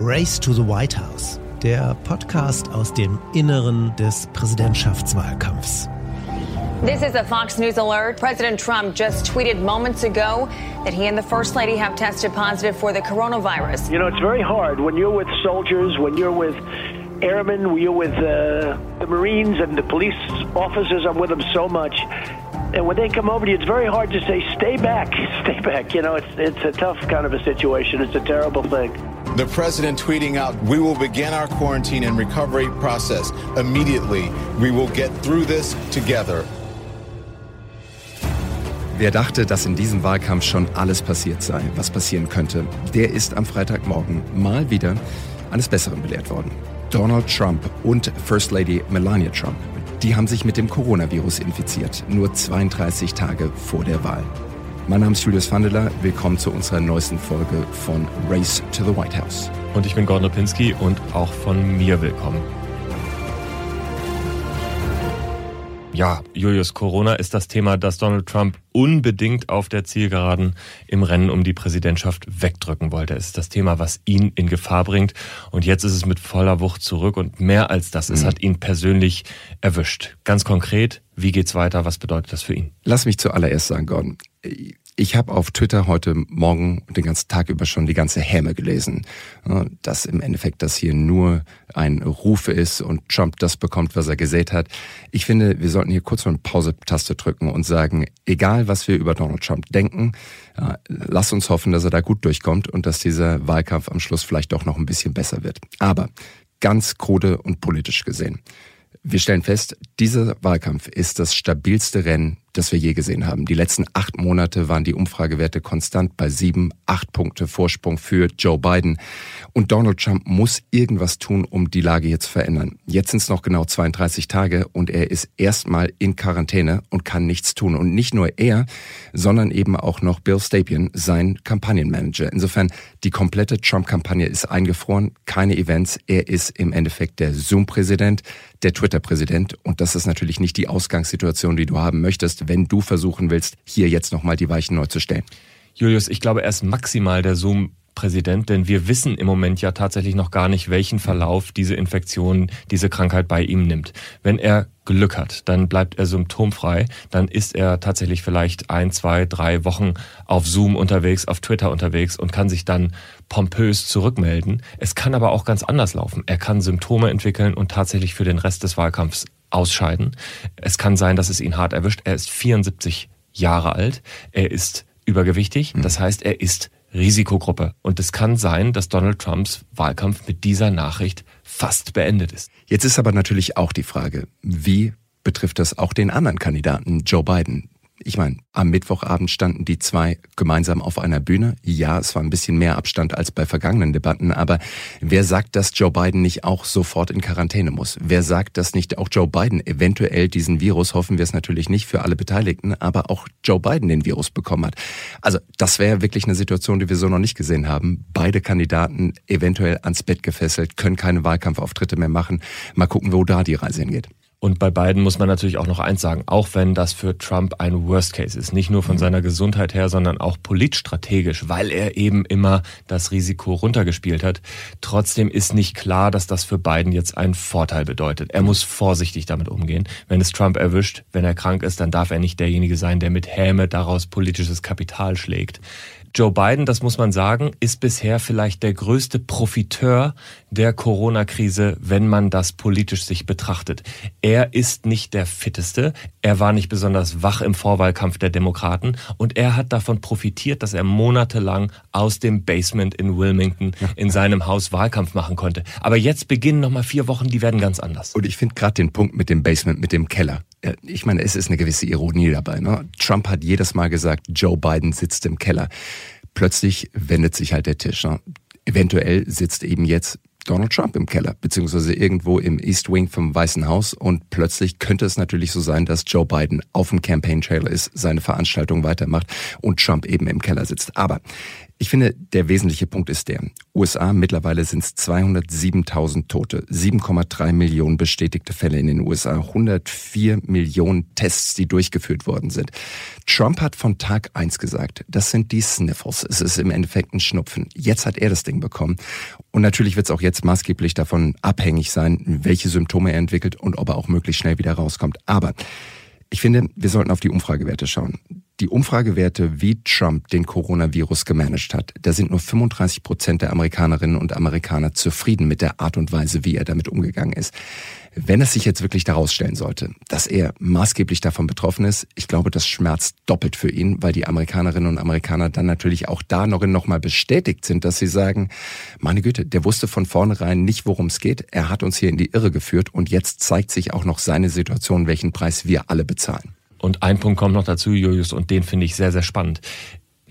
Race to the White House, der Podcast aus dem Inneren des Präsidentschaftswahlkampfs. This is a Fox News alert. President Trump just tweeted moments ago that he and the First Lady have tested positive for the coronavirus. You know, it's very hard when you're with soldiers, when you're with airmen, when you're with uh, the Marines and the police officers. I'm with them so much. And when they come over to you, it's very hard to say, stay back, stay back. You know, it's, it's a tough kind of a situation. It's a terrible thing. The president tweeting out, We will begin our quarantine and recovery process immediately. We will get through this together. Wer dachte, dass in diesem Wahlkampf schon alles passiert sei, was passieren könnte, der ist am Freitagmorgen mal wieder eines Besseren belehrt worden. Donald Trump und First Lady Melania Trump, die haben sich mit dem Coronavirus infiziert, nur 32 Tage vor der Wahl. Mein Name ist Julius Vandeler, willkommen zu unserer neuesten Folge von Race to the White House. Und ich bin Gordon Lipinski und auch von mir willkommen. Ja, Julius, Corona ist das Thema, das Donald Trump unbedingt auf der Zielgeraden im Rennen um die Präsidentschaft wegdrücken wollte. Es ist das Thema, was ihn in Gefahr bringt. Und jetzt ist es mit voller Wucht zurück. Und mehr als das, es mhm. hat ihn persönlich erwischt. Ganz konkret, wie geht's weiter? Was bedeutet das für ihn? Lass mich zuallererst sagen, Gordon. Ich habe auf Twitter heute Morgen den ganzen Tag über schon die ganze Häme gelesen, dass im Endeffekt das hier nur ein Ruf ist und Trump das bekommt, was er gesät hat. Ich finde, wir sollten hier kurz mal eine Pause-Taste drücken und sagen, egal was wir über Donald Trump denken, lass uns hoffen, dass er da gut durchkommt und dass dieser Wahlkampf am Schluss vielleicht doch noch ein bisschen besser wird. Aber ganz krude und politisch gesehen. Wir stellen fest, dieser Wahlkampf ist das stabilste Rennen das wir je gesehen haben. Die letzten acht Monate waren die Umfragewerte konstant bei sieben, acht Punkte Vorsprung für Joe Biden. Und Donald Trump muss irgendwas tun, um die Lage jetzt zu verändern. Jetzt sind es noch genau 32 Tage und er ist erstmal in Quarantäne und kann nichts tun. Und nicht nur er, sondern eben auch noch Bill Stapien, sein Kampagnenmanager. Insofern, die komplette Trump-Kampagne ist eingefroren, keine Events. Er ist im Endeffekt der Zoom-Präsident, der Twitter-Präsident. Und das ist natürlich nicht die Ausgangssituation, die du haben möchtest wenn du versuchen willst, hier jetzt nochmal die Weichen neu zu stellen? Julius, ich glaube, er ist maximal der Zoom Präsident, denn wir wissen im Moment ja tatsächlich noch gar nicht, welchen Verlauf diese Infektion, diese Krankheit bei ihm nimmt. Wenn er Glück hat, dann bleibt er symptomfrei, dann ist er tatsächlich vielleicht ein, zwei, drei Wochen auf Zoom unterwegs, auf Twitter unterwegs und kann sich dann pompös zurückmelden. Es kann aber auch ganz anders laufen. Er kann Symptome entwickeln und tatsächlich für den Rest des Wahlkampfs ausscheiden. Es kann sein, dass es ihn hart erwischt. Er ist 74 Jahre alt. Er ist übergewichtig. Mhm. Das heißt, er ist Risikogruppe. Und es kann sein, dass Donald Trumps Wahlkampf mit dieser Nachricht fast beendet ist. Jetzt ist aber natürlich auch die Frage, wie betrifft das auch den anderen Kandidaten, Joe Biden? Ich meine, am Mittwochabend standen die zwei gemeinsam auf einer Bühne. Ja, es war ein bisschen mehr Abstand als bei vergangenen Debatten, aber wer sagt, dass Joe Biden nicht auch sofort in Quarantäne muss? Wer sagt, dass nicht auch Joe Biden eventuell diesen Virus, hoffen wir es natürlich nicht für alle Beteiligten, aber auch Joe Biden den Virus bekommen hat? Also das wäre wirklich eine Situation, die wir so noch nicht gesehen haben. Beide Kandidaten eventuell ans Bett gefesselt, können keine Wahlkampfauftritte mehr machen. Mal gucken, wo da die Reise hingeht. Und bei beiden muss man natürlich auch noch eins sagen, auch wenn das für Trump ein Worst Case ist, nicht nur von mhm. seiner Gesundheit her, sondern auch politstrategisch, weil er eben immer das Risiko runtergespielt hat. Trotzdem ist nicht klar, dass das für Biden jetzt einen Vorteil bedeutet. Er muss vorsichtig damit umgehen. Wenn es Trump erwischt, wenn er krank ist, dann darf er nicht derjenige sein, der mit Häme daraus politisches Kapital schlägt. Joe Biden, das muss man sagen, ist bisher vielleicht der größte Profiteur der Corona-Krise, wenn man das politisch sich betrachtet. Er ist nicht der fitteste, er war nicht besonders wach im Vorwahlkampf der Demokraten und er hat davon profitiert, dass er monatelang aus dem Basement in Wilmington in seinem Haus Wahlkampf machen konnte. Aber jetzt beginnen nochmal vier Wochen, die werden ganz anders. Und ich finde gerade den Punkt mit dem Basement, mit dem Keller ich meine, es ist eine gewisse Ironie dabei. Ne? Trump hat jedes Mal gesagt, Joe Biden sitzt im Keller. Plötzlich wendet sich halt der Tisch. Ne? Eventuell sitzt eben jetzt Donald Trump im Keller, beziehungsweise irgendwo im East Wing vom Weißen Haus. Und plötzlich könnte es natürlich so sein, dass Joe Biden auf dem Campaign Trailer ist, seine Veranstaltung weitermacht und Trump eben im Keller sitzt. Aber Ich finde, der wesentliche Punkt ist der, USA mittlerweile sind es 207.000 Tote, 7,3 Millionen bestätigte Fälle in den USA, 104 Millionen Tests, die durchgeführt worden sind. Trump hat von Tag eins gesagt, das sind die Sniffles, es ist im Endeffekt ein Schnupfen. Jetzt hat er das Ding bekommen. Und natürlich wird es auch jetzt maßgeblich davon abhängig sein, welche Symptome er entwickelt und ob er auch möglichst schnell wieder rauskommt. Aber ich finde, wir sollten auf die Umfragewerte schauen die Umfragewerte, wie Trump den Coronavirus gemanagt hat, da sind nur 35 Prozent der Amerikanerinnen und Amerikaner zufrieden mit der Art und Weise, wie er damit umgegangen ist. Wenn es sich jetzt wirklich daraus stellen sollte, dass er maßgeblich davon betroffen ist, ich glaube, das schmerzt doppelt für ihn, weil die Amerikanerinnen und Amerikaner dann natürlich auch da noch nochmal bestätigt sind, dass sie sagen, meine Güte, der wusste von vornherein nicht, worum es geht. Er hat uns hier in die Irre geführt und jetzt zeigt sich auch noch seine Situation, welchen Preis wir alle bezahlen. Und ein Punkt kommt noch dazu, Julius, und den finde ich sehr, sehr spannend.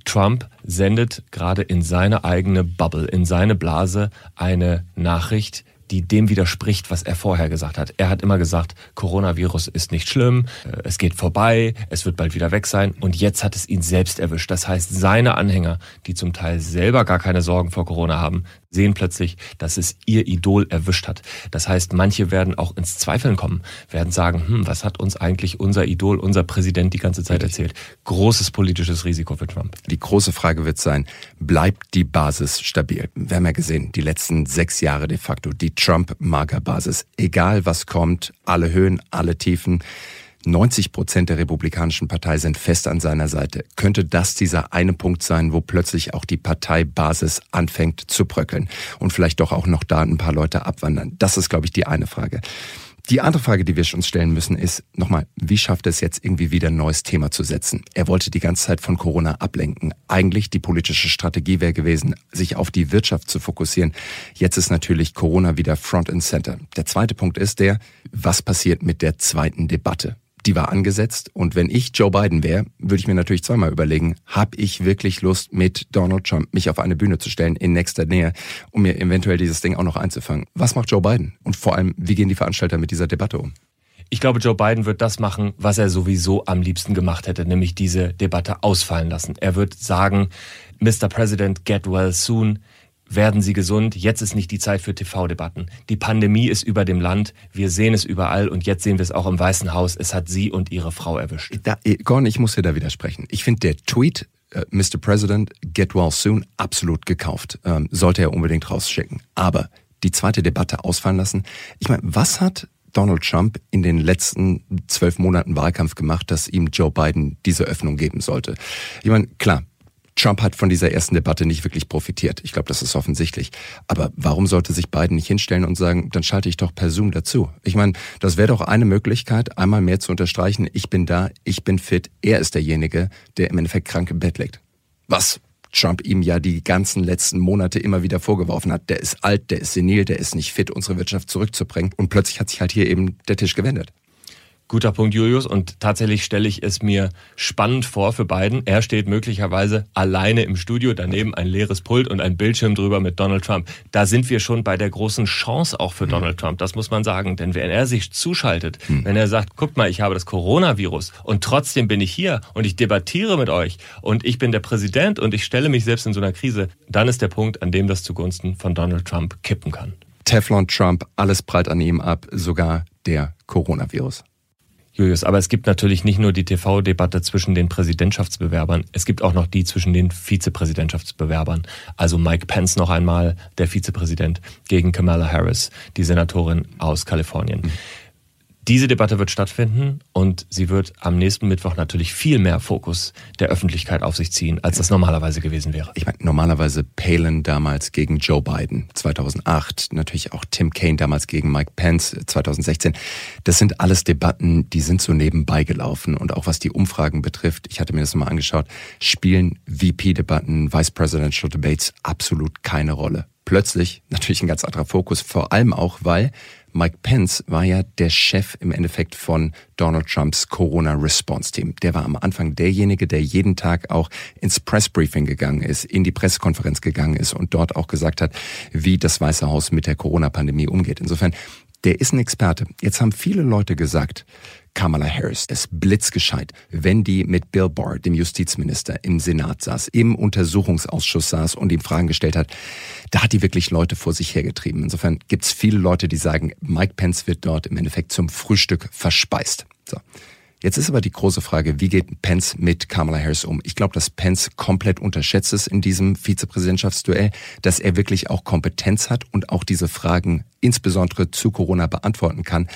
Trump sendet gerade in seine eigene Bubble, in seine Blase eine Nachricht, die dem widerspricht, was er vorher gesagt hat. Er hat immer gesagt, Coronavirus ist nicht schlimm, äh, es geht vorbei, es wird bald wieder weg sein und jetzt hat es ihn selbst erwischt. Das heißt, seine Anhänger, die zum Teil selber gar keine Sorgen vor Corona haben, sehen plötzlich, dass es ihr Idol erwischt hat. Das heißt, manche werden auch ins Zweifeln kommen, werden sagen, hm, was hat uns eigentlich unser Idol, unser Präsident die ganze Zeit erzählt? Großes politisches Risiko für Trump. Die große Frage wird sein, bleibt die Basis stabil? Wir haben ja gesehen, die letzten sechs Jahre de facto, die Trump-Magerbasis. Egal was kommt, alle Höhen, alle Tiefen. 90 Prozent der Republikanischen Partei sind fest an seiner Seite. Könnte das dieser eine Punkt sein, wo plötzlich auch die Parteibasis anfängt zu bröckeln und vielleicht doch auch noch da ein paar Leute abwandern? Das ist, glaube ich, die eine Frage. Die andere Frage, die wir uns stellen müssen, ist nochmal, wie schafft es jetzt irgendwie wieder ein neues Thema zu setzen? Er wollte die ganze Zeit von Corona ablenken. Eigentlich die politische Strategie wäre gewesen, sich auf die Wirtschaft zu fokussieren. Jetzt ist natürlich Corona wieder Front and Center. Der zweite Punkt ist der, was passiert mit der zweiten Debatte? Die war angesetzt. Und wenn ich Joe Biden wäre, würde ich mir natürlich zweimal überlegen, habe ich wirklich Lust, mit Donald Trump mich auf eine Bühne zu stellen in nächster Nähe, um mir eventuell dieses Ding auch noch einzufangen. Was macht Joe Biden? Und vor allem, wie gehen die Veranstalter mit dieser Debatte um? Ich glaube, Joe Biden wird das machen, was er sowieso am liebsten gemacht hätte, nämlich diese Debatte ausfallen lassen. Er wird sagen, Mr. President, get well soon werden Sie gesund. Jetzt ist nicht die Zeit für TV-Debatten. Die Pandemie ist über dem Land. Wir sehen es überall und jetzt sehen wir es auch im Weißen Haus. Es hat Sie und Ihre Frau erwischt. Da, eh, Gordon, ich muss dir da widersprechen. Ich finde der Tweet Uh, Mr. President, get well soon, absolut gekauft. Ähm, sollte er unbedingt rausschicken. Aber die zweite Debatte ausfallen lassen. Ich meine, was hat Donald Trump in den letzten zwölf Monaten Wahlkampf gemacht, dass ihm Joe Biden diese Öffnung geben sollte? Ich meine, klar, Trump hat von dieser ersten Debatte nicht wirklich profitiert. Ich glaube, das ist offensichtlich. Aber warum sollte sich Biden nicht hinstellen und sagen, dann schalte ich doch per Zoom dazu? Ich meine, das wäre doch eine Möglichkeit, einmal mehr zu unterstreichen, ich bin da, ich bin fit, er ist derjenige, der im Endeffekt krank im Bett liegt. Was Trump ihm ja die ganzen letzten Monate immer wieder vorgeworfen hat. Der ist alt, der ist senil, der ist nicht fit, unsere Wirtschaft zurückzubringen. Und plötzlich hat sich halt hier eben der Tisch gewendet. Guter Punkt, Julius. Und tatsächlich stelle ich es mir spannend vor für beiden. Er steht möglicherweise alleine im Studio, daneben ein leeres Pult und ein Bildschirm drüber mit Donald Trump. Da sind wir schon bei der großen Chance auch für mhm. Donald Trump. Das muss man sagen. Denn wenn er sich zuschaltet, mhm. wenn er sagt, guckt mal, ich habe das Coronavirus und trotzdem bin ich hier und ich debattiere mit euch und ich bin der Präsident und ich stelle mich selbst in so einer Krise, dann ist der Punkt, an dem das zugunsten von Donald Trump kippen kann. Teflon Trump, alles prallt an ihm ab, sogar der Coronavirus. Julius, aber es gibt natürlich nicht nur die TV-Debatte zwischen den Präsidentschaftsbewerbern, es gibt auch noch die zwischen den Vizepräsidentschaftsbewerbern. Also Mike Pence noch einmal, der Vizepräsident, gegen Kamala Harris, die Senatorin aus Kalifornien. Mhm. Diese Debatte wird stattfinden und sie wird am nächsten Mittwoch natürlich viel mehr Fokus der Öffentlichkeit auf sich ziehen, als das normalerweise gewesen wäre. Ich meine, normalerweise Palin damals gegen Joe Biden 2008, natürlich auch Tim Kaine damals gegen Mike Pence 2016. Das sind alles Debatten, die sind so nebenbei gelaufen und auch was die Umfragen betrifft, ich hatte mir das mal angeschaut, spielen VP-Debatten, Vice Presidential Debates absolut keine Rolle. Plötzlich natürlich ein ganz anderer Fokus, vor allem auch, weil Mike Pence war ja der Chef im Endeffekt von Donald Trumps Corona-Response-Team. Der war am Anfang derjenige, der jeden Tag auch ins Pressbriefing gegangen ist, in die Pressekonferenz gegangen ist und dort auch gesagt hat, wie das Weiße Haus mit der Corona-Pandemie umgeht. Insofern, der ist ein Experte. Jetzt haben viele Leute gesagt, Kamala Harris es blitzgescheit, wenn die mit Bill Barr, dem Justizminister, im Senat saß, im Untersuchungsausschuss saß und ihm Fragen gestellt hat. Da hat die wirklich Leute vor sich hergetrieben. Insofern gibt es viele Leute, die sagen, Mike Pence wird dort im Endeffekt zum Frühstück verspeist. So. Jetzt ist aber die große Frage, wie geht Pence mit Kamala Harris um? Ich glaube, dass Pence komplett unterschätzt ist in diesem Vizepräsidentschaftsduell, dass er wirklich auch Kompetenz hat und auch diese Fragen insbesondere zu Corona beantworten kann.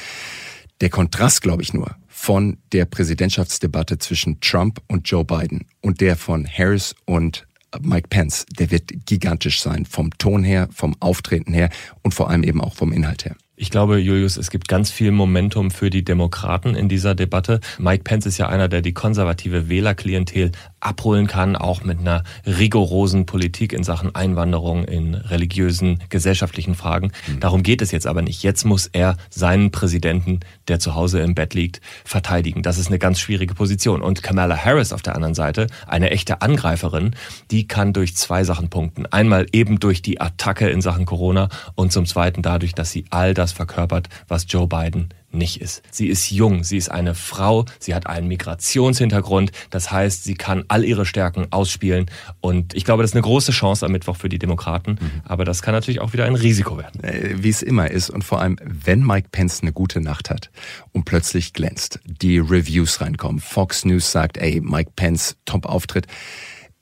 Der Kontrast, glaube ich nur, von der Präsidentschaftsdebatte zwischen Trump und Joe Biden und der von Harris und Mike Pence, der wird gigantisch sein, vom Ton her, vom Auftreten her und vor allem eben auch vom Inhalt her. Ich glaube, Julius, es gibt ganz viel Momentum für die Demokraten in dieser Debatte. Mike Pence ist ja einer, der die konservative Wählerklientel abholen kann, auch mit einer rigorosen Politik in Sachen Einwanderung, in religiösen, gesellschaftlichen Fragen. Mhm. Darum geht es jetzt aber nicht. Jetzt muss er seinen Präsidenten, der zu Hause im Bett liegt, verteidigen. Das ist eine ganz schwierige Position. Und Kamala Harris auf der anderen Seite, eine echte Angreiferin, die kann durch zwei Sachen punkten. Einmal eben durch die Attacke in Sachen Corona und zum Zweiten dadurch, dass sie all das das verkörpert, was Joe Biden nicht ist. Sie ist jung, sie ist eine Frau, sie hat einen Migrationshintergrund, das heißt, sie kann all ihre Stärken ausspielen und ich glaube, das ist eine große Chance am Mittwoch für die Demokraten, mhm. aber das kann natürlich auch wieder ein Risiko werden. Äh, wie es immer ist und vor allem, wenn Mike Pence eine gute Nacht hat und plötzlich glänzt, die Reviews reinkommen, Fox News sagt, ey, Mike Pence, Top-Auftritt,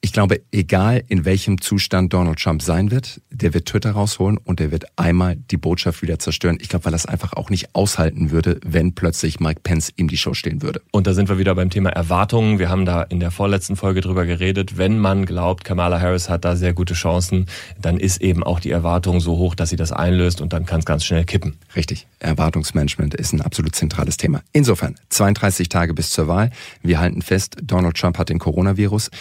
ich glaube, egal in welchem Zustand Donald Trump sein wird, der wird Twitter rausholen und der wird einmal die Botschaft wieder zerstören. Ich glaube, weil es einfach auch nicht aushalten würde, wenn plötzlich Mike Pence ihm die Show stehen würde. Und da sind wir wieder beim Thema Erwartungen. Wir haben da in der vorletzten Folge drüber geredet. Wenn man glaubt, Kamala Harris hat da sehr gute Chancen, dann ist eben auch die Erwartung so hoch, dass sie das einlöst und dann kann es ganz schnell kippen. Richtig. Erwartungsmanagement ist ein absolut zentrales Thema. Insofern, 32 Tage bis zur Wahl. Wir halten fest, Donald Trump hat den Coronavirus.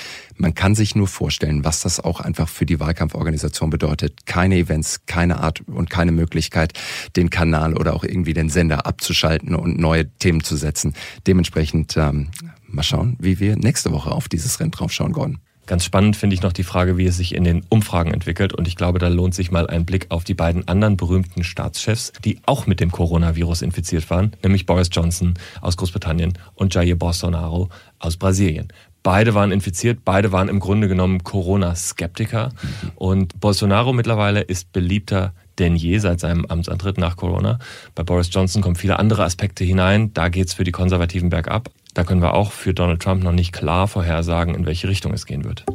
Man kann sich nur vorstellen, was das auch einfach für die Wahlkampforganisation bedeutet. Keine Events, keine Art und keine Möglichkeit, den Kanal oder auch irgendwie den Sender abzuschalten und neue Themen zu setzen. Dementsprechend ähm, mal schauen, wie wir nächste Woche auf dieses Rennen draufschauen, Gordon. Ganz spannend finde ich noch die Frage, wie es sich in den Umfragen entwickelt. Und ich glaube, da lohnt sich mal ein Blick auf die beiden anderen berühmten Staatschefs, die auch mit dem Coronavirus infiziert waren, nämlich Boris Johnson aus Großbritannien und Jair Bolsonaro aus Brasilien. Beide waren infiziert, beide waren im Grunde genommen Corona-Skeptiker. Mhm. Und Bolsonaro mittlerweile ist beliebter denn je seit seinem Amtsantritt nach Corona. Bei Boris Johnson kommen viele andere Aspekte hinein. Da geht's für die Konservativen bergab. Da können wir auch für Donald Trump noch nicht klar vorhersagen, in welche Richtung es gehen wird.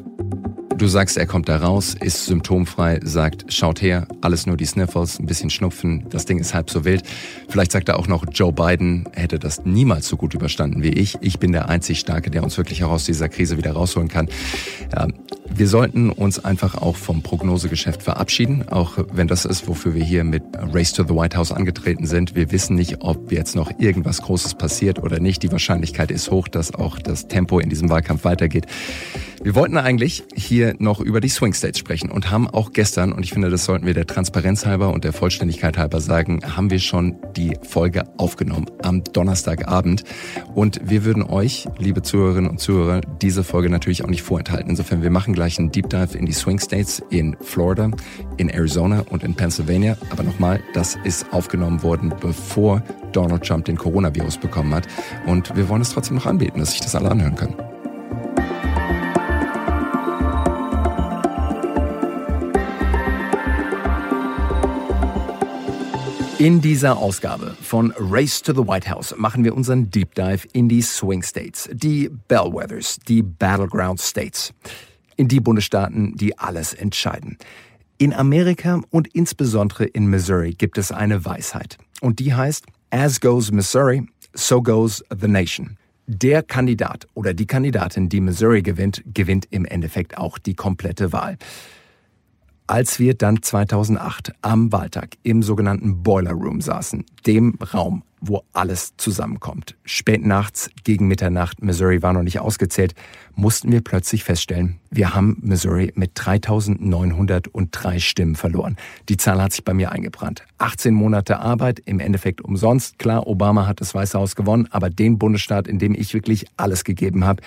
Du sagst, er kommt da raus, ist symptomfrei, sagt, schaut her, alles nur die Sniffles, ein bisschen Schnupfen, das Ding ist halb so wild. Vielleicht sagt er auch noch, Joe Biden hätte das niemals so gut überstanden wie ich. Ich bin der einzig Starke, der uns wirklich auch aus dieser Krise wieder rausholen kann. Ja, wir sollten uns einfach auch vom Prognosegeschäft verabschieden, auch wenn das ist, wofür wir hier mit Race to the White House angetreten sind. Wir wissen nicht, ob jetzt noch irgendwas Großes passiert oder nicht. Die Wahrscheinlichkeit ist hoch, dass auch das Tempo in diesem Wahlkampf weitergeht. Wir wollten eigentlich hier noch über die Swing States sprechen und haben auch gestern, und ich finde, das sollten wir der Transparenz halber und der Vollständigkeit halber sagen, haben wir schon die Folge aufgenommen am Donnerstagabend. Und wir würden euch, liebe Zuhörerinnen und Zuhörer, diese Folge natürlich auch nicht vorenthalten. Insofern, wir machen gleich einen Deep Dive in die Swing States in Florida, in Arizona und in Pennsylvania. Aber nochmal, das ist aufgenommen worden, bevor Donald Trump den Coronavirus bekommen hat. Und wir wollen es trotzdem noch anbieten, dass sich das alle anhören können. In dieser Ausgabe von Race to the White House machen wir unseren Deep Dive in die Swing States, die Bellwethers, die Battleground States, in die Bundesstaaten, die alles entscheiden. In Amerika und insbesondere in Missouri gibt es eine Weisheit. Und die heißt, as goes Missouri, so goes the nation. Der Kandidat oder die Kandidatin, die Missouri gewinnt, gewinnt im Endeffekt auch die komplette Wahl. Als wir dann 2008 am Wahltag im sogenannten Boiler Room saßen, dem Raum, wo alles zusammenkommt, spät nachts gegen Mitternacht, Missouri war noch nicht ausgezählt, mussten wir plötzlich feststellen, wir haben Missouri mit 3903 Stimmen verloren. Die Zahl hat sich bei mir eingebrannt. 18 Monate Arbeit, im Endeffekt umsonst. Klar, Obama hat das Weiße Haus gewonnen, aber den Bundesstaat, in dem ich wirklich alles gegeben habe,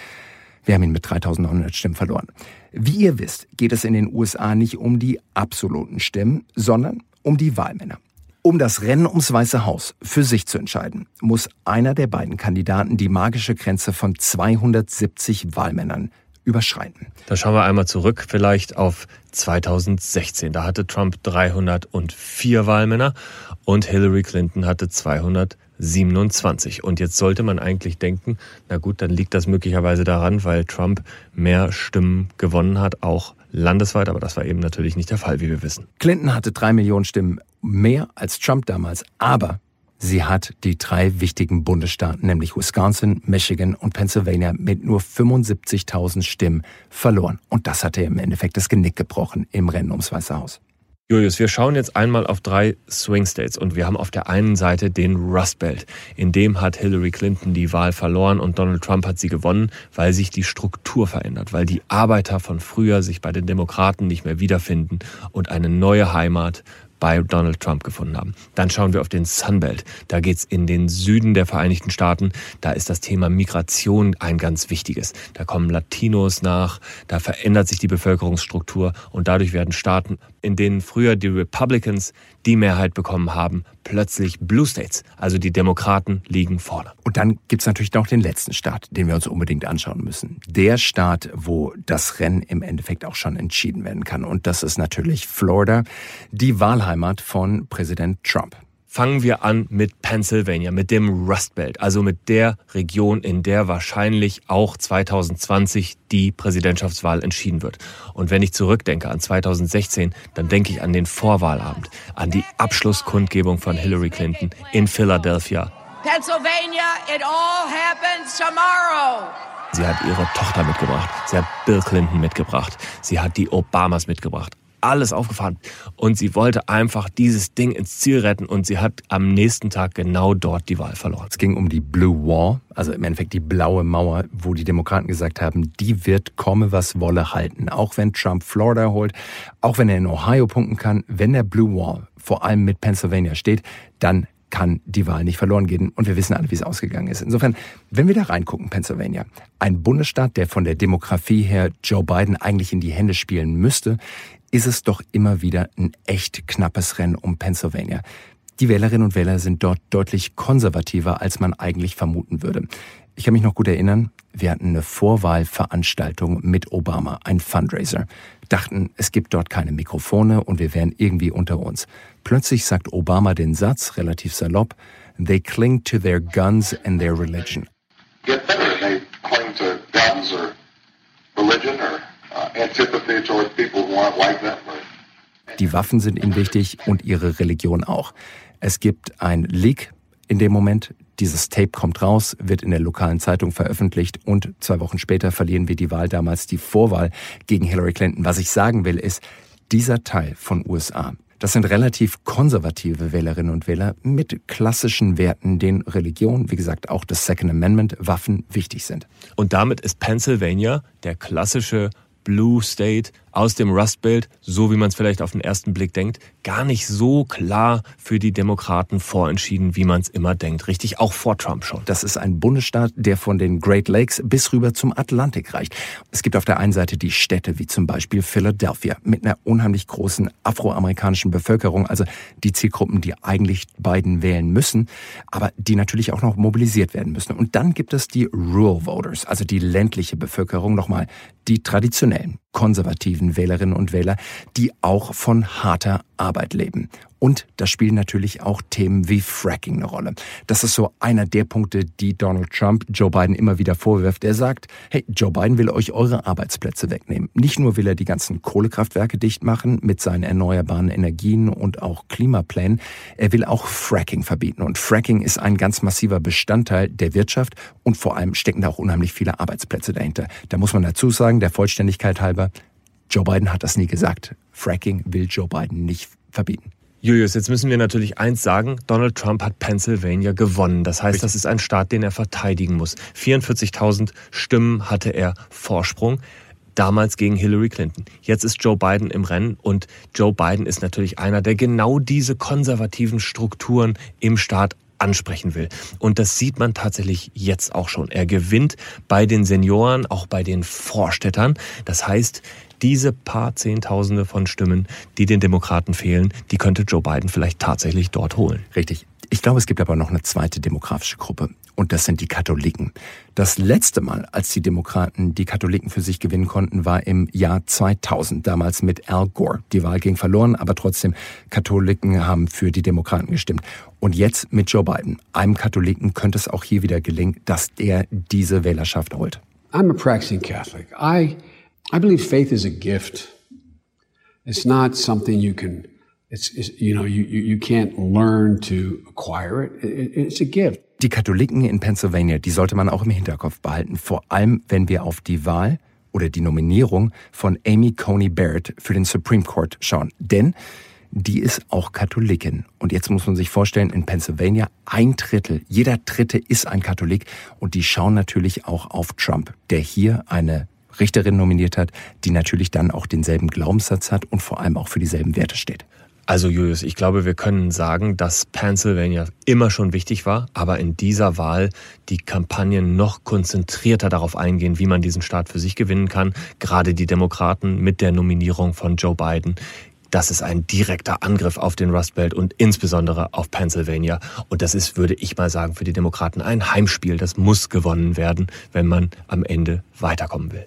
wir haben ihn mit 3900 Stimmen verloren. Wie ihr wisst, geht es in den USA nicht um die absoluten Stimmen, sondern um die Wahlmänner. Um das Rennen ums Weiße Haus für sich zu entscheiden, muss einer der beiden Kandidaten die magische Grenze von 270 Wahlmännern überschreiten. Da schauen wir einmal zurück, vielleicht auf 2016. Da hatte Trump 304 Wahlmänner und Hillary Clinton hatte 227. Und jetzt sollte man eigentlich denken, na gut, dann liegt das möglicherweise daran, weil Trump mehr Stimmen gewonnen hat, auch landesweit, aber das war eben natürlich nicht der Fall, wie wir wissen. Clinton hatte drei Millionen Stimmen mehr als Trump damals, aber Sie hat die drei wichtigen Bundesstaaten, nämlich Wisconsin, Michigan und Pennsylvania, mit nur 75.000 Stimmen verloren. Und das hat ihr im Endeffekt das Genick gebrochen im Rennen ums Weiße Haus. Julius, wir schauen jetzt einmal auf drei Swing States und wir haben auf der einen Seite den Rust Belt. In dem hat Hillary Clinton die Wahl verloren und Donald Trump hat sie gewonnen, weil sich die Struktur verändert, weil die Arbeiter von früher sich bei den Demokraten nicht mehr wiederfinden und eine neue Heimat bei Donald Trump gefunden haben. Dann schauen wir auf den Sunbelt. Da geht's in den Süden der Vereinigten Staaten. Da ist das Thema Migration ein ganz wichtiges. Da kommen Latinos nach, da verändert sich die Bevölkerungsstruktur und dadurch werden Staaten, in denen früher die Republicans die Mehrheit bekommen haben, plötzlich Blue States. Also die Demokraten liegen vorne. Und dann gibt's natürlich noch den letzten Staat, den wir uns unbedingt anschauen müssen. Der Staat, wo das Rennen im Endeffekt auch schon entschieden werden kann. Und das ist natürlich Florida. Die Wahlheimat von Präsident Trump. Fangen wir an mit Pennsylvania, mit dem Rust Belt, also mit der Region, in der wahrscheinlich auch 2020 die Präsidentschaftswahl entschieden wird. Und wenn ich zurückdenke an 2016, dann denke ich an den Vorwahlabend, an die Abschlusskundgebung von Hillary Clinton in Philadelphia. Pennsylvania, it all happens tomorrow. Sie hat ihre Tochter mitgebracht. Sie hat Bill Clinton mitgebracht. Sie hat die Obamas mitgebracht alles aufgefahren. Und sie wollte einfach dieses Ding ins Ziel retten und sie hat am nächsten Tag genau dort die Wahl verloren. Es ging um die Blue Wall, also im Endeffekt die blaue Mauer, wo die Demokraten gesagt haben, die wird komme was wolle halten. Auch wenn Trump Florida holt, auch wenn er in Ohio punkten kann, wenn der Blue Wall vor allem mit Pennsylvania steht, dann kann die Wahl nicht verloren gehen. Und wir wissen alle, wie es ausgegangen ist. Insofern, wenn wir da reingucken, Pennsylvania, ein Bundesstaat, der von der Demografie her Joe Biden eigentlich in die Hände spielen müsste, ist es doch immer wieder ein echt knappes Rennen um Pennsylvania. Die Wählerinnen und Wähler sind dort deutlich konservativer, als man eigentlich vermuten würde. Ich kann mich noch gut erinnern, wir hatten eine Vorwahlveranstaltung mit Obama, ein Fundraiser. Dachten, es gibt dort keine Mikrofone und wir wären irgendwie unter uns. Plötzlich sagt Obama den Satz, relativ salopp, They cling to their guns and their religion. Get better, they cling to guns or religion or die Waffen sind ihnen wichtig und ihre Religion auch. Es gibt ein Leak in dem Moment. Dieses Tape kommt raus, wird in der lokalen Zeitung veröffentlicht und zwei Wochen später verlieren wir die Wahl, damals die Vorwahl gegen Hillary Clinton. Was ich sagen will, ist, dieser Teil von USA, das sind relativ konservative Wählerinnen und Wähler mit klassischen Werten, denen Religion, wie gesagt, auch das Second Amendment, Waffen wichtig sind. Und damit ist Pennsylvania der klassische Blue State aus dem Rust Belt, so wie man es vielleicht auf den ersten Blick denkt, gar nicht so klar für die Demokraten vorentschieden, wie man es immer denkt. Richtig, auch vor Trump schon. Das ist ein Bundesstaat, der von den Great Lakes bis rüber zum Atlantik reicht. Es gibt auf der einen Seite die Städte wie zum Beispiel Philadelphia mit einer unheimlich großen afroamerikanischen Bevölkerung, also die Zielgruppen, die eigentlich Biden wählen müssen, aber die natürlich auch noch mobilisiert werden müssen. Und dann gibt es die Rural Voters, also die ländliche Bevölkerung, nochmal die traditionellen konservativen Wählerinnen und Wähler, die auch von harter Arbeit leben. Und da spielen natürlich auch Themen wie Fracking eine Rolle. Das ist so einer der Punkte, die Donald Trump Joe Biden immer wieder vorwirft. Er sagt, hey, Joe Biden will euch eure Arbeitsplätze wegnehmen. Nicht nur will er die ganzen Kohlekraftwerke dicht machen mit seinen erneuerbaren Energien und auch Klimaplänen, er will auch Fracking verbieten. Und Fracking ist ein ganz massiver Bestandteil der Wirtschaft und vor allem stecken da auch unheimlich viele Arbeitsplätze dahinter. Da muss man dazu sagen, der Vollständigkeit halber, Joe Biden hat das nie gesagt. Fracking will Joe Biden nicht verbieten. Julius, jetzt müssen wir natürlich eins sagen. Donald Trump hat Pennsylvania gewonnen. Das heißt, das ist ein Staat, den er verteidigen muss. 44.000 Stimmen hatte er Vorsprung. Damals gegen Hillary Clinton. Jetzt ist Joe Biden im Rennen und Joe Biden ist natürlich einer, der genau diese konservativen Strukturen im Staat ansprechen will. Und das sieht man tatsächlich jetzt auch schon. Er gewinnt bei den Senioren, auch bei den Vorstädtern. Das heißt, diese paar Zehntausende von Stimmen, die den Demokraten fehlen, die könnte Joe Biden vielleicht tatsächlich dort holen. Richtig. Ich glaube, es gibt aber noch eine zweite demografische Gruppe und das sind die Katholiken. Das letzte Mal, als die Demokraten die Katholiken für sich gewinnen konnten, war im Jahr 2000, damals mit Al Gore. Die Wahl ging verloren, aber trotzdem, Katholiken haben für die Demokraten gestimmt. Und jetzt mit Joe Biden, einem Katholiken, könnte es auch hier wieder gelingen, dass der diese Wählerschaft holt. I'm a practicing Catholic. I, I believe faith is a gift. It's not something you can It's, it's, you know, you, you can't learn to acquire it. It's a gift. Die Katholiken in Pennsylvania, die sollte man auch im Hinterkopf behalten, vor allem wenn wir auf die Wahl oder die Nominierung von Amy Coney Barrett für den Supreme Court schauen. Denn die ist auch Katholikin. Und jetzt muss man sich vorstellen, in Pennsylvania ein Drittel, jeder Dritte ist ein Katholik und die schauen natürlich auch auf Trump, der hier eine Richterin nominiert hat, die natürlich dann auch denselben Glaubenssatz hat und vor allem auch für dieselben Werte steht. Also Julius, ich glaube, wir können sagen, dass Pennsylvania immer schon wichtig war, aber in dieser Wahl die Kampagnen noch konzentrierter darauf eingehen, wie man diesen Staat für sich gewinnen kann. Gerade die Demokraten mit der Nominierung von Joe Biden. Das ist ein direkter Angriff auf den Rust Belt und insbesondere auf Pennsylvania. Und das ist, würde ich mal sagen, für die Demokraten ein Heimspiel. Das muss gewonnen werden, wenn man am Ende weiterkommen will.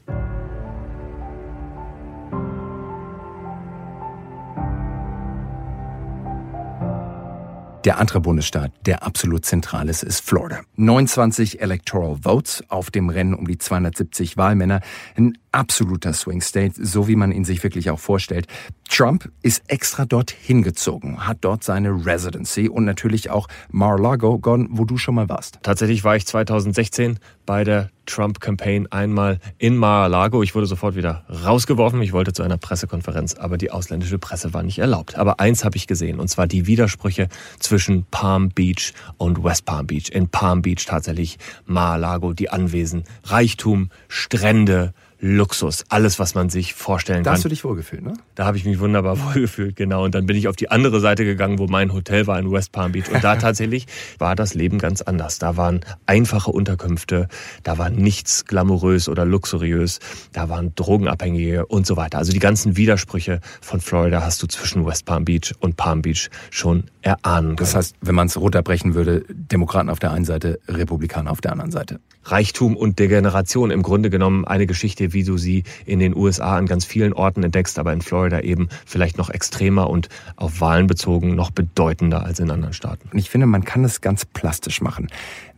Der andere Bundesstaat, der absolut zentral ist, ist Florida. 29 Electoral Votes auf dem Rennen um die 270 Wahlmänner. Ein absoluter Swing State, so wie man ihn sich wirklich auch vorstellt. Trump ist extra dorthin gezogen, hat dort seine Residency und natürlich auch Mar-a-Lago, Gordon, wo du schon mal warst. Tatsächlich war ich 2016 bei der Trump-Campaign einmal in Mar-a-Lago. Ich wurde sofort wieder rausgeworfen. Ich wollte zu einer Pressekonferenz, aber die ausländische Presse war nicht erlaubt. Aber eins habe ich gesehen, und zwar die Widersprüche zwischen Palm Beach und West Palm Beach. In Palm Beach tatsächlich Mar-a-Lago, die Anwesen, Reichtum, Strände, Luxus, alles, was man sich vorstellen kann. Da hast du dich wohlgefühlt, ne? Da habe ich mich wunderbar wohlgefühlt, genau. Und dann bin ich auf die andere Seite gegangen, wo mein Hotel war in West Palm Beach. Und da tatsächlich war das Leben ganz anders. Da waren einfache Unterkünfte, da war nichts glamourös oder luxuriös, da waren Drogenabhängige und so weiter. Also die ganzen Widersprüche von Florida hast du zwischen West Palm Beach und Palm Beach schon erahnen können. Das heißt, wenn man es runterbrechen würde, Demokraten auf der einen Seite, Republikaner auf der anderen Seite. Reichtum und Degeneration im Grunde genommen eine Geschichte, wie du sie in den USA an ganz vielen Orten entdeckst, aber in Florida eben vielleicht noch extremer und auf Wahlen bezogen noch bedeutender als in anderen Staaten. Und ich finde, man kann es ganz plastisch machen,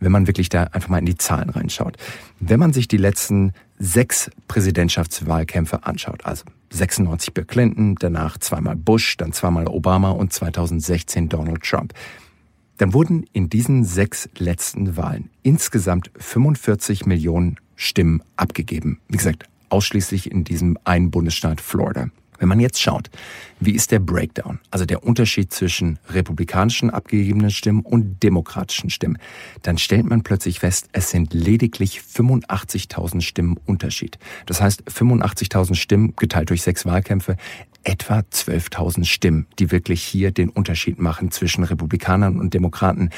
wenn man wirklich da einfach mal in die Zahlen reinschaut. Wenn man sich die letzten sechs Präsidentschaftswahlkämpfe anschaut, also 96 Bill Clinton, danach zweimal Bush, dann zweimal Obama und 2016 Donald Trump dann wurden in diesen sechs letzten Wahlen insgesamt 45 Millionen Stimmen abgegeben. Wie gesagt, ausschließlich in diesem einen Bundesstaat Florida. Wenn man jetzt schaut, wie ist der Breakdown, also der Unterschied zwischen republikanischen abgegebenen Stimmen und demokratischen Stimmen, dann stellt man plötzlich fest, es sind lediglich 85.000 Stimmen Unterschied. Das heißt, 85.000 Stimmen geteilt durch sechs Wahlkämpfe, etwa 12.000 Stimmen, die wirklich hier den Unterschied machen zwischen Republikanern und Demokraten.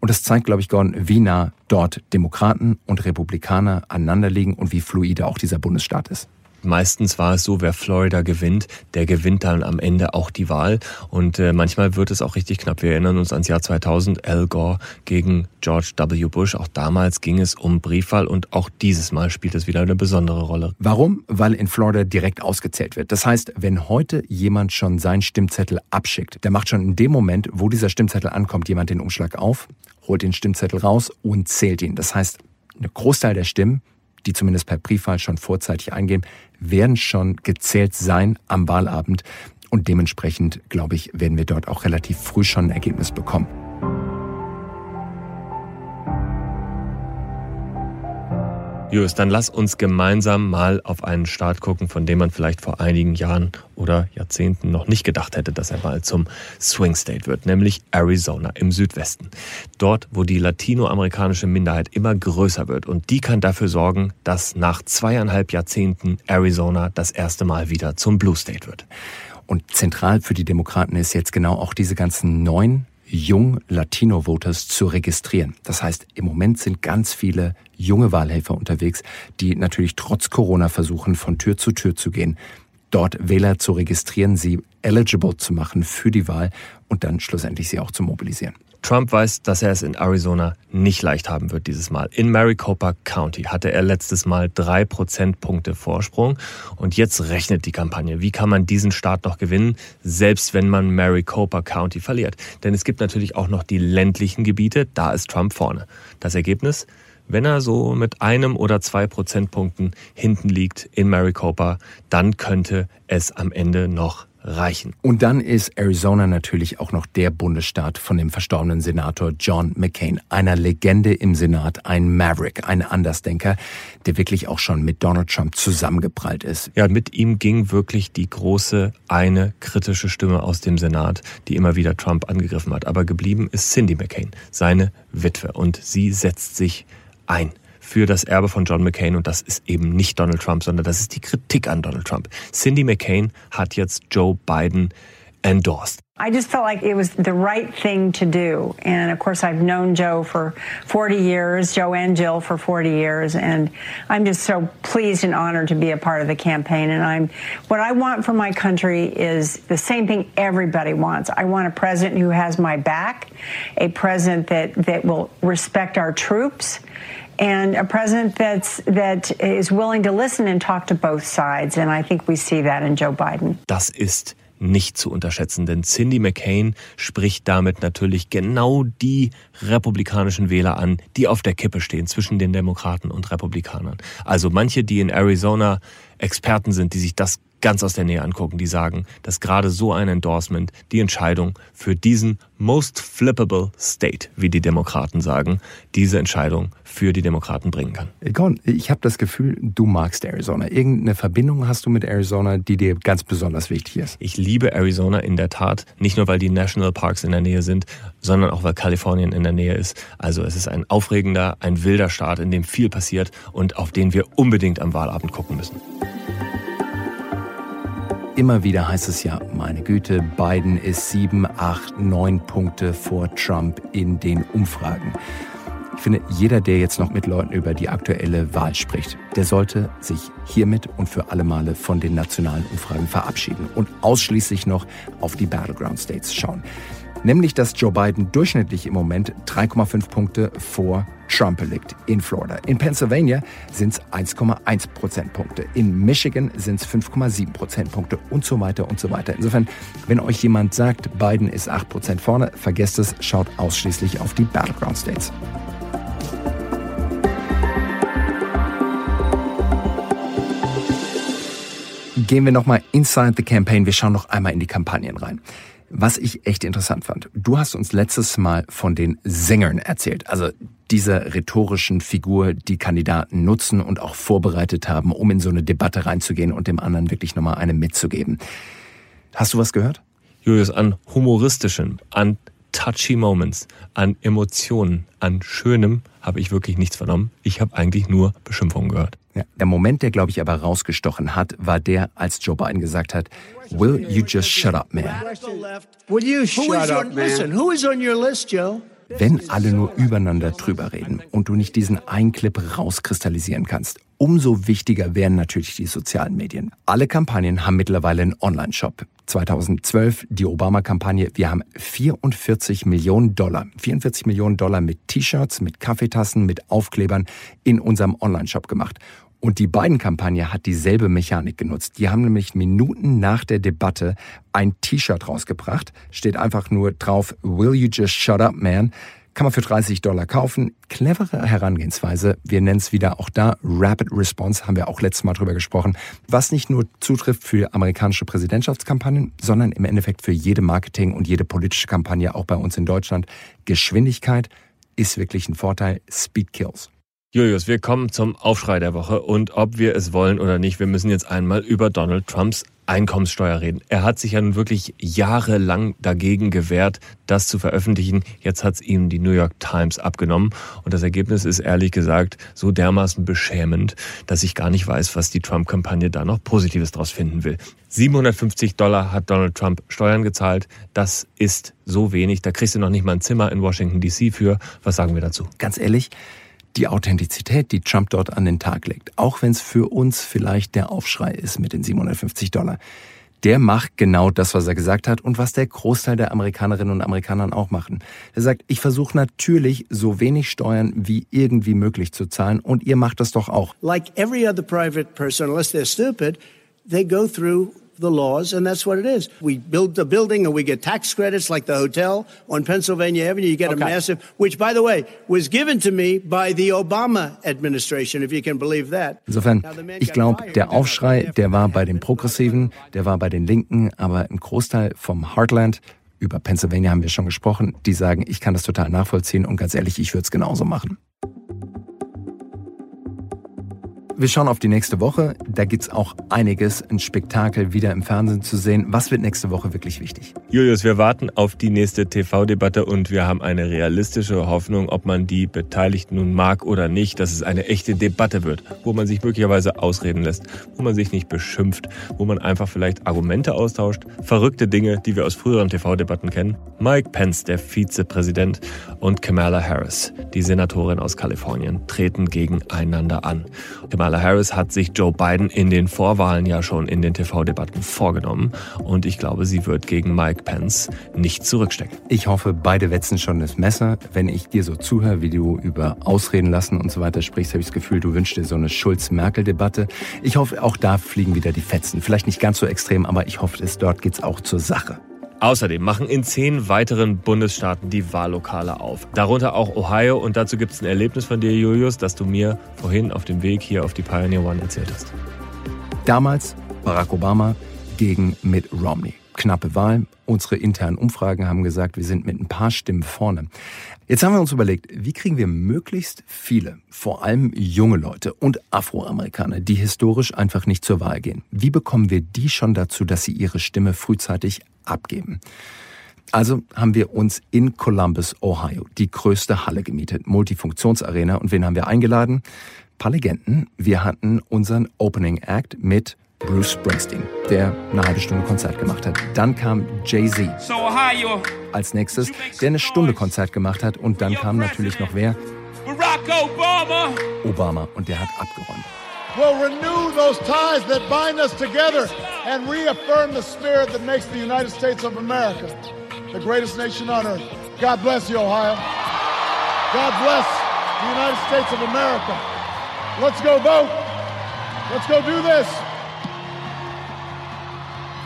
Und das zeigt, glaube ich, Gordon, wie nah dort Demokraten und Republikaner aneinander liegen und wie fluide auch dieser Bundesstaat ist. Meistens war es so, wer Florida gewinnt, der gewinnt dann am Ende auch die Wahl. Und äh, manchmal wird es auch richtig knapp. Wir erinnern uns ans Jahr 2000, Al Gore gegen George W. Bush. Auch damals ging es um Briefwahl und auch dieses Mal spielt es wieder eine besondere Rolle. Warum? Weil in Florida direkt ausgezählt wird. Das heißt, wenn heute jemand schon seinen Stimmzettel abschickt, der macht schon in dem Moment, wo dieser Stimmzettel ankommt, jemand den Umschlag auf, holt den Stimmzettel raus und zählt ihn. Das heißt, ein Großteil der Stimmen die zumindest per Briefwahl schon vorzeitig eingehen, werden schon gezählt sein am Wahlabend. Und dementsprechend, glaube ich, werden wir dort auch relativ früh schon ein Ergebnis bekommen. Julius, dann lass uns gemeinsam mal auf einen Staat gucken, von dem man vielleicht vor einigen Jahren oder Jahrzehnten noch nicht gedacht hätte, dass er mal zum Swing State wird, nämlich Arizona im Südwesten. Dort, wo die latinoamerikanische Minderheit immer größer wird und die kann dafür sorgen, dass nach zweieinhalb Jahrzehnten Arizona das erste Mal wieder zum Blue State wird. Und zentral für die Demokraten ist jetzt genau auch diese ganzen neuen jung Latino-Voters zu registrieren. Das heißt, im Moment sind ganz viele junge Wahlhelfer unterwegs, die natürlich trotz Corona versuchen, von Tür zu Tür zu gehen. dort Wähler zu registrieren, sie eligible zu machen für die Wahl und dann schlussendlich sie auch zu mobilisieren. Trump weiß, dass er es in Arizona nicht leicht haben wird dieses Mal. In Maricopa County hatte er letztes Mal drei Prozentpunkte Vorsprung und jetzt rechnet die Kampagne. Wie kann man diesen Staat noch gewinnen, selbst wenn man Maricopa County verliert? Denn es gibt natürlich auch noch die ländlichen Gebiete, da ist Trump vorne. Das Ergebnis? Wenn er so mit einem oder zwei Prozentpunkten hinten liegt in Maricopa, dann könnte es am Ende noch reichen. Und dann ist Arizona natürlich auch noch der Bundesstaat von dem verstorbenen Senator John McCain, einer Legende im Senat, ein Maverick, ein Andersdenker, der wirklich auch schon mit Donald Trump zusammengeprallt ist. Ja, mit ihm ging wirklich die große eine kritische Stimme aus dem Senat, die immer wieder Trump angegriffen hat. Aber geblieben ist Cindy McCain, seine Witwe, und sie setzt sich ein für das Erbe von John McCain und das ist eben nicht Donald Trump, sondern das ist die Kritik an Donald Trump. Cindy McCain hat jetzt Joe Biden endorsed. I just felt like it was the right thing to do. And of course, I've known Joe for 40 years, Joe and Jill for 40 years. And I'm just so pleased and honored to be a part of the campaign. And I'm, what I want for my country is the same thing everybody wants. I want a president who has my back, a president that, that will respect our troops and a president that's that is willing to listen and talk to both sides. And I think we see that in Joe Biden. Das ist nicht zu unterschätzen, denn Cindy McCain spricht damit natürlich genau die republikanischen Wähler an, die auf der Kippe stehen zwischen den Demokraten und Republikanern. Also manche, die in Arizona Experten sind, die sich das ganz aus der Nähe angucken, die sagen, dass gerade so ein Endorsement die Entscheidung für diesen most flippable state, wie die Demokraten sagen, diese Entscheidung für die Demokraten bringen kann. Gordon, ich habe das Gefühl, du magst Arizona. Irgendeine Verbindung hast du mit Arizona, die dir ganz besonders wichtig ist? Ich liebe Arizona in der Tat, nicht nur weil die National Parks in der Nähe sind, sondern auch weil Kalifornien in der Nähe ist. Also es ist ein aufregender, ein wilder Staat, in dem viel passiert und auf den wir unbedingt am Wahlabend gucken müssen. Immer wieder heißt es ja, meine Güte, Biden ist sieben, acht, neun Punkte vor Trump in den Umfragen. Ich finde, jeder, der jetzt noch mit Leuten über die aktuelle Wahl spricht, der sollte sich hiermit und für alle Male von den nationalen Umfragen verabschieden und ausschließlich noch auf die Battleground States schauen nämlich dass Joe Biden durchschnittlich im Moment 3,5 Punkte vor Trump liegt in Florida. In Pennsylvania sind es 1,1 Prozentpunkte. In Michigan sind es 5,7 Prozentpunkte und so weiter und so weiter. Insofern, wenn euch jemand sagt, Biden ist 8 Prozent vorne, vergesst es, schaut ausschließlich auf die Battleground States. Gehen wir nochmal inside the campaign. Wir schauen noch einmal in die Kampagnen rein. Was ich echt interessant fand. Du hast uns letztes Mal von den Sängern erzählt. Also dieser rhetorischen Figur, die Kandidaten nutzen und auch vorbereitet haben, um in so eine Debatte reinzugehen und dem anderen wirklich nochmal eine mitzugeben. Hast du was gehört? Julius, an humoristischen, an touchy Moments, an Emotionen, an Schönem habe ich wirklich nichts vernommen. Ich habe eigentlich nur Beschimpfungen gehört. Ja, der Moment, der, glaube ich, aber rausgestochen hat, war der, als Joe Biden gesagt hat, Will you just shut up, man? Will you shut up, man? Listen, who is on your list, Joe? Wenn alle nur übereinander drüber reden und du nicht diesen einen Clip rauskristallisieren kannst, umso wichtiger werden natürlich die sozialen Medien. Alle Kampagnen haben mittlerweile einen Online-Shop. 2012 die Obama-Kampagne. Wir haben 44 Millionen Dollar, 44 Millionen Dollar mit T-Shirts, mit Kaffeetassen, mit Aufklebern in unserem Online-Shop gemacht. Und die beiden Kampagne hat dieselbe Mechanik genutzt. Die haben nämlich Minuten nach der Debatte ein T-Shirt rausgebracht. Steht einfach nur drauf, Will you just shut up, man? Kann man für 30 Dollar kaufen. Clevere Herangehensweise. Wir nennen es wieder auch da Rapid Response, haben wir auch letztes Mal drüber gesprochen. Was nicht nur zutrifft für amerikanische Präsidentschaftskampagnen, sondern im Endeffekt für jede Marketing- und jede politische Kampagne, auch bei uns in Deutschland. Geschwindigkeit ist wirklich ein Vorteil. Speed kills. Julius, wir kommen zum Aufschrei der Woche und ob wir es wollen oder nicht, wir müssen jetzt einmal über Donald Trumps Einkommenssteuer reden. Er hat sich ja nun wirklich jahrelang dagegen gewehrt, das zu veröffentlichen. Jetzt hat es ihm die New York Times abgenommen und das Ergebnis ist ehrlich gesagt so dermaßen beschämend, dass ich gar nicht weiß, was die Trump-Kampagne da noch Positives draus finden will. 750 Dollar hat Donald Trump Steuern gezahlt. Das ist so wenig. Da kriegst du noch nicht mal ein Zimmer in Washington DC für. Was sagen wir dazu? Ganz ehrlich, die Authentizität, die Trump dort an den Tag legt, auch wenn es für uns vielleicht der Aufschrei ist mit den 750 Dollar, der macht genau das, was er gesagt hat und was der Großteil der Amerikanerinnen und Amerikanern auch machen. Er sagt, ich versuche natürlich so wenig Steuern wie irgendwie möglich zu zahlen und ihr macht das doch auch. Like every other private person, unless they're stupid, they go through the laws, and that's what it is. We build the building and we get tax credits like the hotel on Pennsylvania Avenue. You get okay. a massive, which by the way, was given to me by the Obama administration, if you can believe that. Insofern, ich glaube, der Aufschrei, der war bei den Progressiven, der war bei den Linken, aber ein Großteil vom Heartland über Pennsylvania haben wir schon gesprochen, die sagen, ich kann das total nachvollziehen und ganz ehrlich, ich würde es genauso machen. Wir schauen auf die nächste Woche. Da gibt's auch einiges, ein Spektakel wieder im Fernsehen zu sehen. Was wird nächste Woche wirklich wichtig? Julius, wir warten auf die nächste TV-Debatte und wir haben eine realistische Hoffnung, ob man die Beteiligten nun mag oder nicht, dass es eine echte Debatte wird, wo man sich möglicherweise ausreden lässt, wo man sich nicht beschimpft, wo man einfach vielleicht Argumente austauscht, verrückte Dinge, die wir aus früheren TV-Debatten kennen. Mike Pence, der Vizepräsident, und Kamala Harris, die Senatorin aus Kalifornien, treten gegeneinander an. Kamala Harris hat sich Joe Biden in den Vorwahlen ja schon in den TV-Debatten vorgenommen und ich glaube, sie wird gegen Mike Pence nicht zurückstecken. Ich hoffe, beide wetzen schon das Messer. Wenn ich dir so zuhöre, wie du über Ausreden lassen und so weiter sprichst, habe ich das Gefühl, du wünschst dir so eine Schulz-Merkel-Debatte. Ich hoffe, auch da fliegen wieder die Fetzen. Vielleicht nicht ganz so extrem, aber ich hoffe, es dort geht's auch zur Sache. Außerdem machen in zehn weiteren Bundesstaaten die Wahllokale auf. Darunter auch Ohio. Und dazu gibt es ein Erlebnis von dir, Julius, das du mir vorhin auf dem Weg hier auf die Pioneer One erzählt hast. Damals Barack Obama gegen Mitt Romney. Knappe Wahl. Unsere internen Umfragen haben gesagt, wir sind mit ein paar Stimmen vorne. Jetzt haben wir uns überlegt, wie kriegen wir möglichst viele, vor allem junge Leute und Afroamerikaner, die historisch einfach nicht zur Wahl gehen. Wie bekommen wir die schon dazu, dass sie ihre Stimme frühzeitig abgeben. Also haben wir uns in Columbus, Ohio, die größte Halle gemietet, Multifunktionsarena. Und wen haben wir eingeladen? Ein paar Legenden. Wir hatten unseren Opening Act mit Bruce Springsteen, der eine halbe Stunde Konzert gemacht hat. Dann kam Jay-Z als nächstes, der eine Stunde Konzert gemacht hat. Und dann kam natürlich noch wer? Barack Obama. Obama. Und der hat abgeräumt. will renew those ties that bind us together and reaffirm the spirit that makes the United States of America the greatest nation on earth. God bless you, Ohio. God bless the United States of America. Let's go vote. Let's go do this.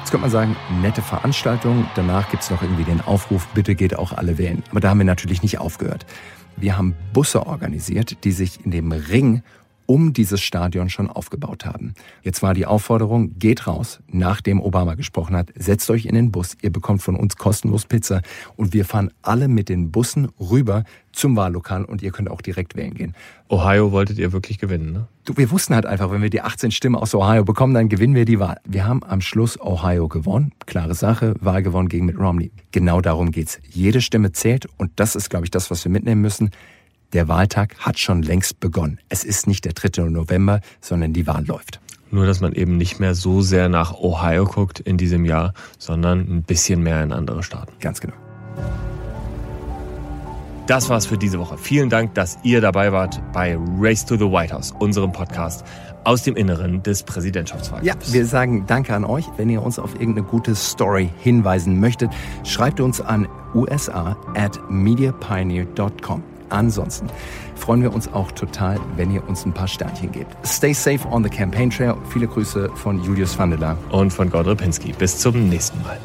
Jetzt könnte man sagen, nette Veranstaltung. Danach gibt es noch irgendwie den Aufruf, bitte geht auch alle wählen. Aber da haben wir natürlich nicht aufgehört. Wir haben Busse organisiert, die sich in dem Ring um dieses Stadion schon aufgebaut haben. Jetzt war die Aufforderung, geht raus, nachdem Obama gesprochen hat, setzt euch in den Bus, ihr bekommt von uns kostenlos Pizza und wir fahren alle mit den Bussen rüber zum Wahllokal und ihr könnt auch direkt wählen gehen. Ohio wolltet ihr wirklich gewinnen, ne? Du, wir wussten halt einfach, wenn wir die 18 Stimmen aus Ohio bekommen, dann gewinnen wir die Wahl. Wir haben am Schluss Ohio gewonnen. Klare Sache, Wahl gewonnen gegen Mitt Romney. Genau darum geht's. Jede Stimme zählt und das ist, glaube ich, das, was wir mitnehmen müssen. Der Wahltag hat schon längst begonnen. Es ist nicht der 3. November, sondern die Wahl läuft. Nur, dass man eben nicht mehr so sehr nach Ohio guckt in diesem Jahr, sondern ein bisschen mehr in andere Staaten. Ganz genau. Das war's für diese Woche. Vielen Dank, dass ihr dabei wart bei Race to the White House, unserem Podcast aus dem Inneren des Präsidentschaftswahlkampfs. Ja, wir sagen Danke an euch. Wenn ihr uns auf irgendeine gute Story hinweisen möchtet, schreibt uns an usa at mediapioneer.com. Ansonsten freuen wir uns auch total, wenn ihr uns ein paar Sternchen gebt. Stay safe on the campaign trail. Viele Grüße von Julius Vandela und von Gordon Repinski. Bis zum nächsten Mal.